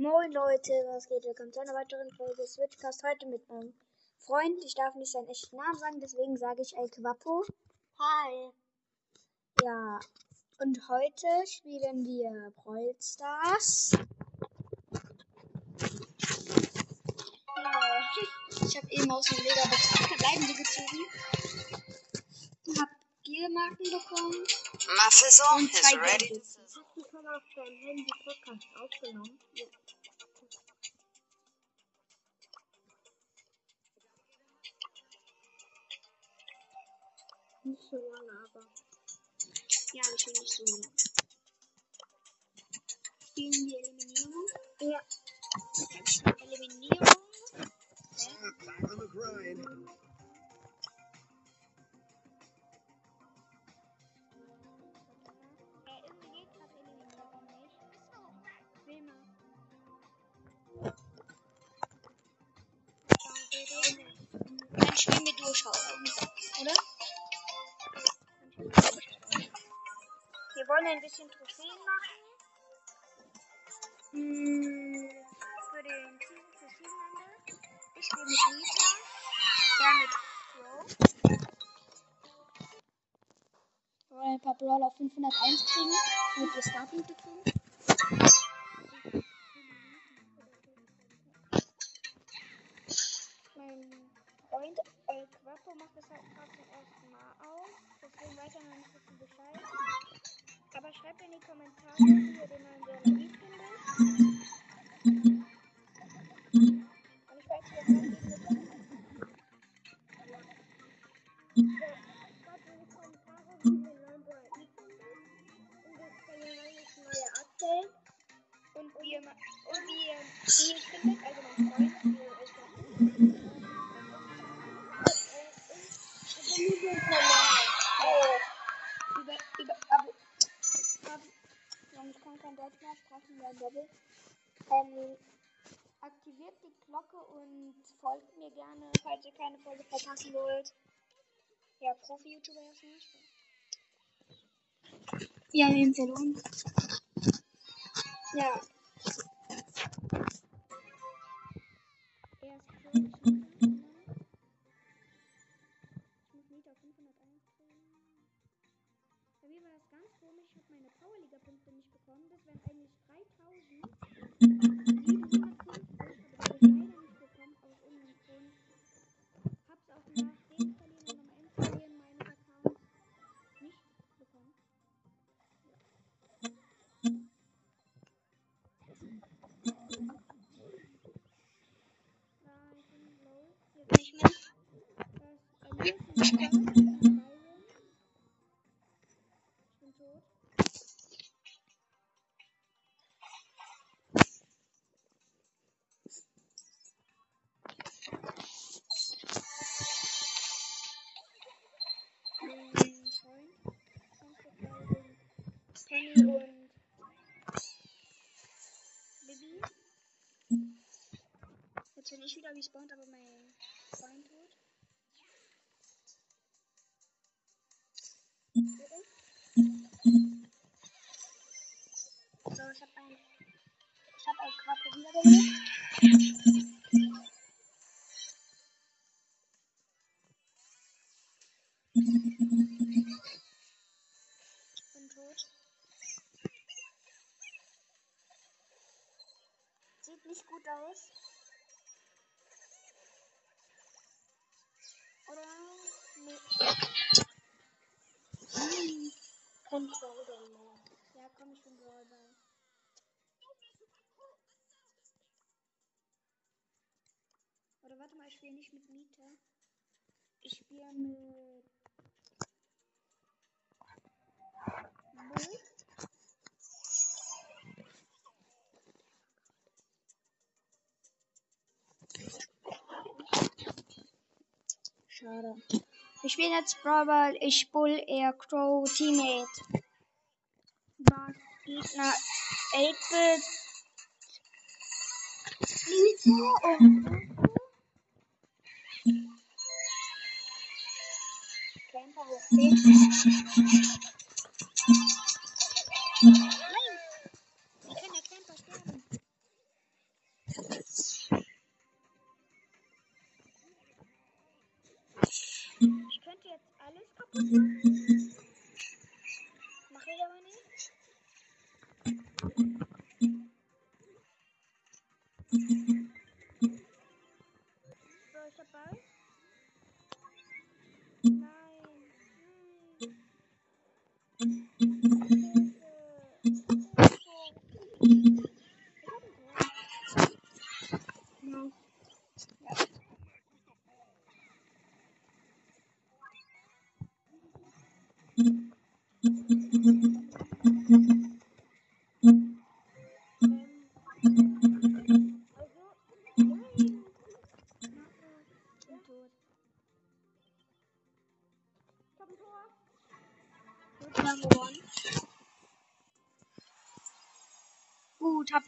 Moin Leute, was geht? Willkommen zu einer weiteren Folge Switchcast. Heute mit meinem Freund. Ich darf nicht seinen echten Namen sagen, deswegen sage ich El Quapo. Hi. Ja, und heute spielen wir Brawl Stars. Ja, ich habe eben aus dem Mega verbleibende gezogen. Hab Gearmarken bekommen. My fizzle Und is zwei ready. Gadgets. Hast du schon auf deinem Handy Podcast aufgenommen? Ja. Nicht so lange, aber. Ja, natürlich nicht so lange. Spielen wir Eliminierung? Ein bisschen Trophäen machen. Hm, für den für Seasonende. Ich spiele mit Nita. Er mit Crow. Wir wollen ein paar Brawler auf 501 kriegen, damit wir Starpunkte kriegen. Update. Und wie ihr, und wie ihr ihn findet, also mein Freund, wie ihr euch das über, über, Abo, Abo, ja, ich kann kein Deutsch mehr sprechen, ja, Doppel. Ähm, aktiviert die Glocke und folgt mir gerne, falls ihr keine Folge verpassen wollt. Ja, Profi-YouTuber erstmal. Wir haben ihn verloren. Ja. Er ist tot, ich muss auf 501 kriegen. Bei mir war das ganz komisch. Ich habe meine Powerliga-Punkte nicht bekommen. Das wären eigentlich 3750. Penny und Bibi. Jetzt bin ich wieder respawned, aber mein Ich hab ein. Ich hab ein Quattro wiederbelebt. Ich bin tot. Sieht nicht gut aus. Warte mal, ich spiele nicht mit Mieter. Ich spiele mit. Bull. Schade. Wir spielen jetzt Brawl, ich Bull, er Crow, Teammate. Was Gegner 8-Bit. Nita und You.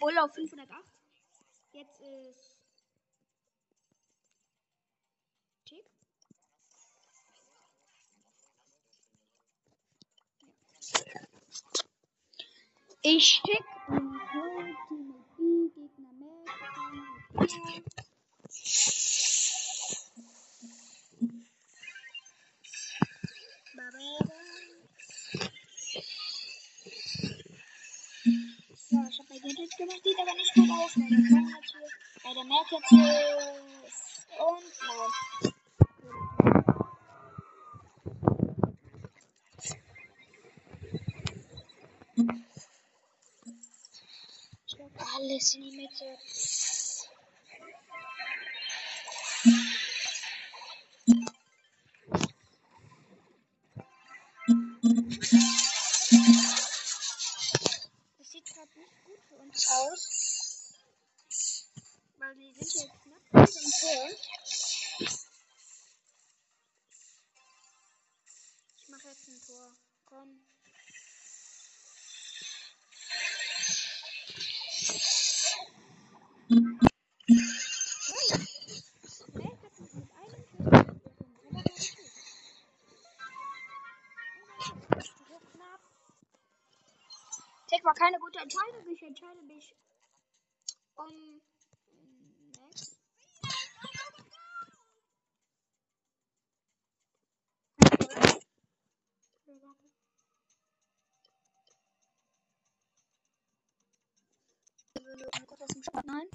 Bull auf 508. Jetzt ist. Tick. Ich tick. Und Hol, Team mit B, Gegner mit, Hit gemacht, sieht aber nicht. Bei der Kong jetzt hier. Bei der Merk jetzt hier. Und nein. Ich glaub, alles in die Mitte. Tick war keine gute Entscheidung. Ich entscheide mich Um. Warte. Nein.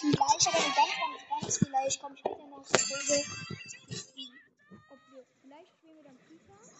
Vielleicht, aber ganz, ganz, ganz vielleicht komme ich später noch zur Folge. Ob wir. Vielleicht spielen wir dann FIFA.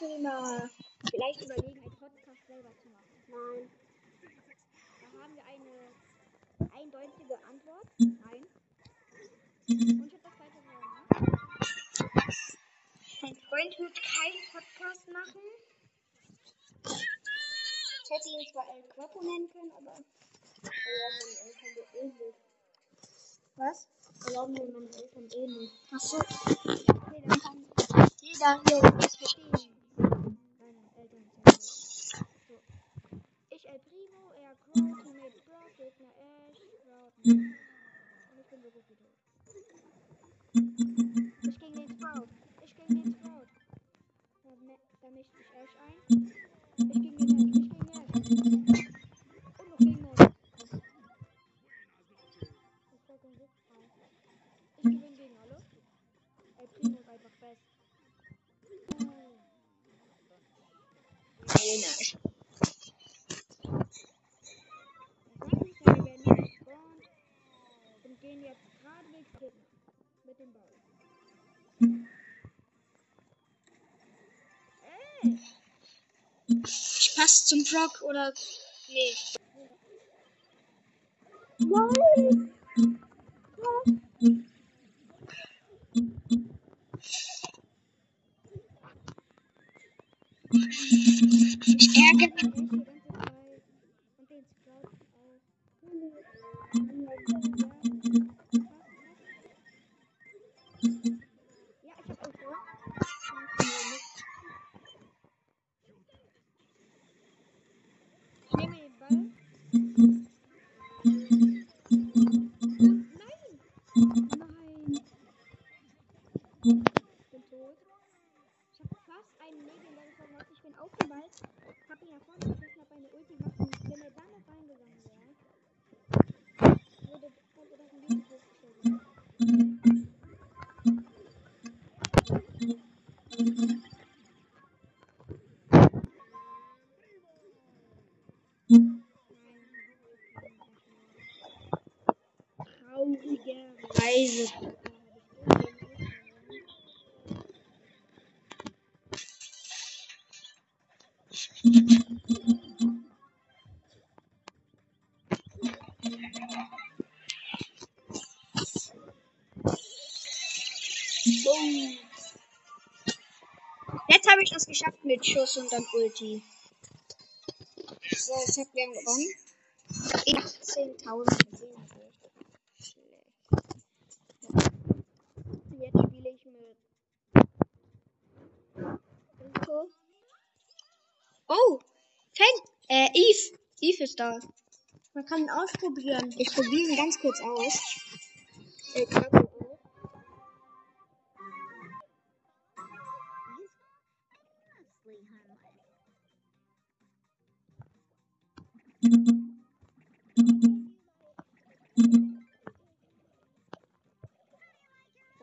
Mal Vielleicht überlegen, einen Podcast selber zu machen. Nein. Da haben wir eine eindeutige Antwort. Nein. Und ich habe das zweite gemacht. Mein Freund wird keinen Podcast machen. Ich hätte ihn zwar El Quapo nennen können, aber eh. Was? Erlauben mir meine Eltern eh nicht. Achso. Okay, dann kann Jeder hier das verstehen. deine Eltern sagen. So. Ich El Primo, er Crow, Teammate Brock, Gegner Ash, Cloud. So gut tot. Ich gegen den Sprout. Ich gegen den Sprout. mischt sich Ash ein. Ich gegen den Ash, ich gegen Ash. Gehen jetzt geradewegs hin. Mit dem Ball. Ey! Ich passe zum Frog oder. Nee. Nein! Ich ärgere mich. Traurigerweise. Jetzt habe ich das geschafft mit Schuss und dann Ulti. So, ich hab gern gewonnen. 18.000 gesehen. Schlecht. Jetzt spiele ich mit Rico. Oh, Tank. Äh, Eve. Eve ist da. Man kann ihn ausprobieren. Ich probiere ihn ganz kurz aus. Äh. Boah,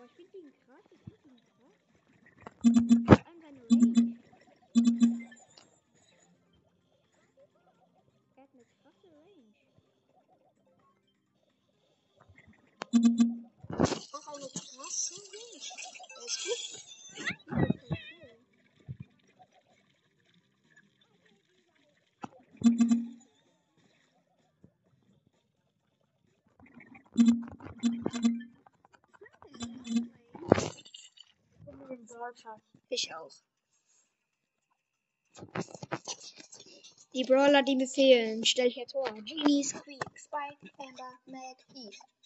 ich finde ihn krass. Ich finde ihn krass. Ich auch. Die Brawler, die mir fehlen, stell ich jetzt vor. Genie, Squeak, Spike, Amber, Mac, Eve.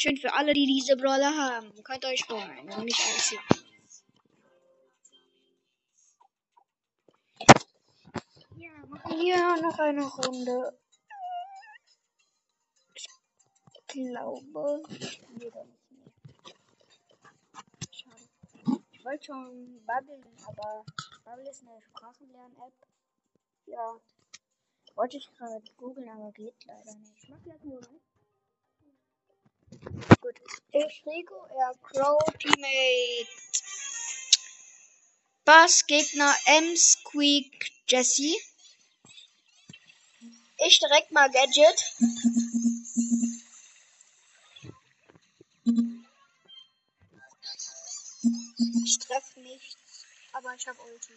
Schön für alle, die diese Brawler haben. Könnt ihr euch freuen. Und nicht hier. Ja, machen wir noch eine Runde. Ich glaube. Nee, doch nicht mehr. Schade. Ich wollte schon babbeln, aber Bubble ist eine Sprachenlern-App. Ja. Wollte ich gerade googeln, aber geht leider nicht. Ich mach jetzt nur rein. Gut. Ich Rico, er Crow, Teammate. Bass, Gegner, M, Squeak, Jesse. Ich direkt mal Gadget. Ich treffe nichts, aber ich habe Ulti.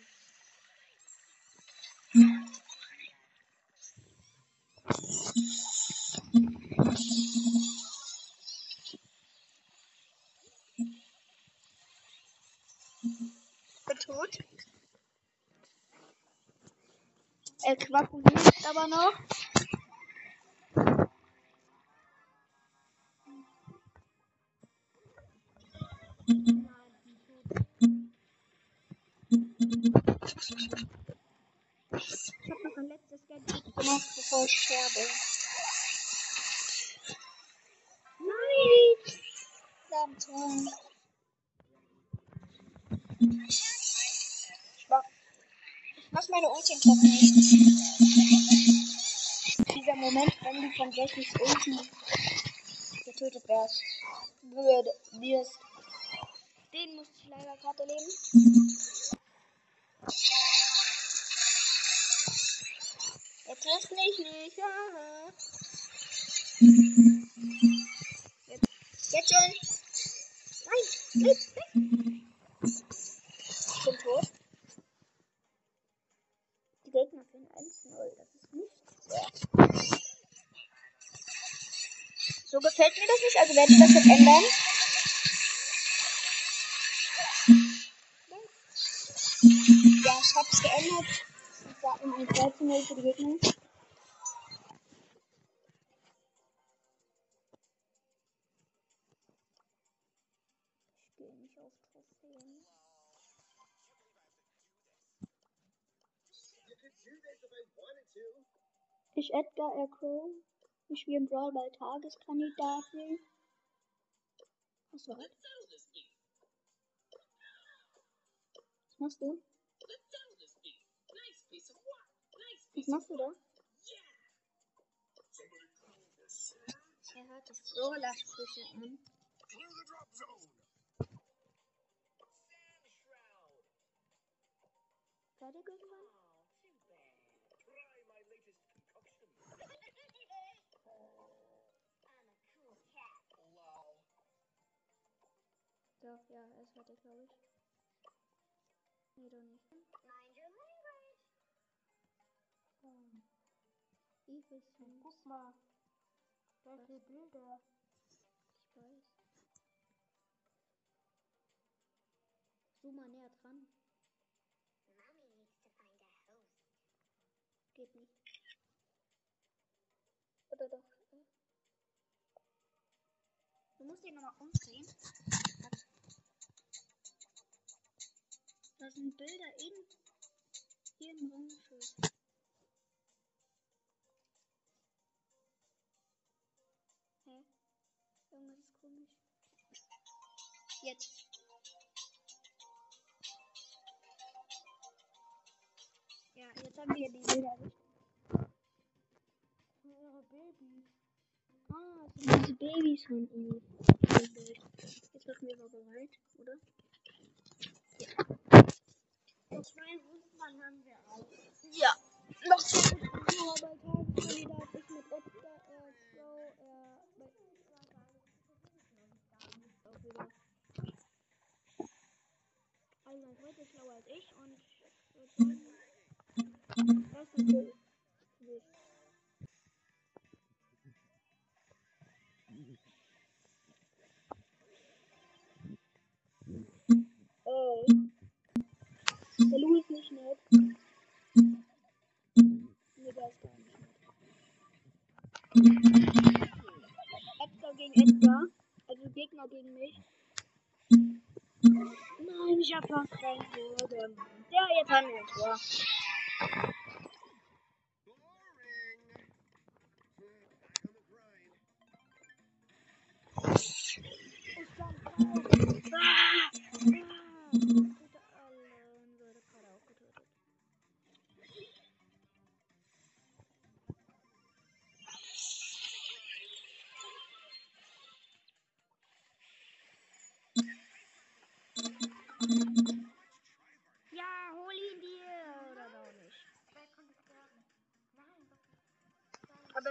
Bin tot. Quaco lebt aber noch. Ich hab noch ein letztes Gadget. gemacht, bevor ich sterbe. Nein! Verdammt. Mach meine Ulti und treffe nichts. Moment, wenn du von Jessys Ulti getötet wärst, würde, wirst. Den musste ich leider gerade erleben. Er trifft mich nicht. Ja. Jetzt, jetzt schon. Nein, weg, weg. Ich bin tot. Die Gegner führen 1-0. Das ist nicht fair. So gefällt mir das nicht, also werde ich das jetzt ändern. Ja, ich hab's geändert. Ich war um ein 13-0 für die Gegner. Ich Edgar R. Ich im Brawl bei Tageskandidaten. Was war das? Was machst du? Was machst du da? Er hört die Brawler-Sprüche an. Clear the Doch, ja, er ist fertig, glaube ich. Nee, doch nicht. Oh. Eve ist süß. Guck mal. Welche Bilder. Ich weiß. Zoom mal näher dran. Geht nicht. Oder doch? äh. Du musst ihn nochmal umdrehen. Da sind Bilder in hier im Raumschiff. Hä? Irgendwas ist komisch. Jetzt. Ja, jetzt haben wir die Bilder. Ihre Babys. Ah, das sind diese Babys von ihm. Jetzt machen wir aber bereit, oder? Zwei Fußball haben wir auch. Ja. Noch zwei bei Tageskandidat. Ich mit Edgar, er er wieder. Also mein Freund ist schlauer als ich und das ist Edgar gegen Edgar. Also Gegner gegen mich. Nein, ich hab fast gemacht. Ja, jetzt haben wir ein Tor.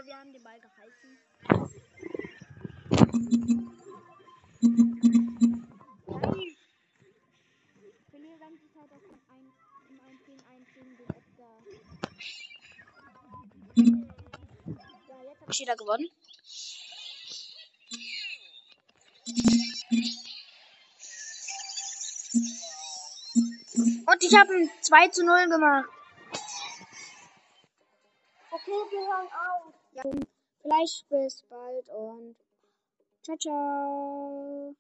Aber wir haben den Ball gehalten. Ich verliere ganze Zeit auf ein, im 1 gegen 1 gegen ich wieder gewonnen. Und ich habe ein 2 zu 0 gemacht. Okay, wir hören auf. Vielleicht bis bald und ciao, ciao.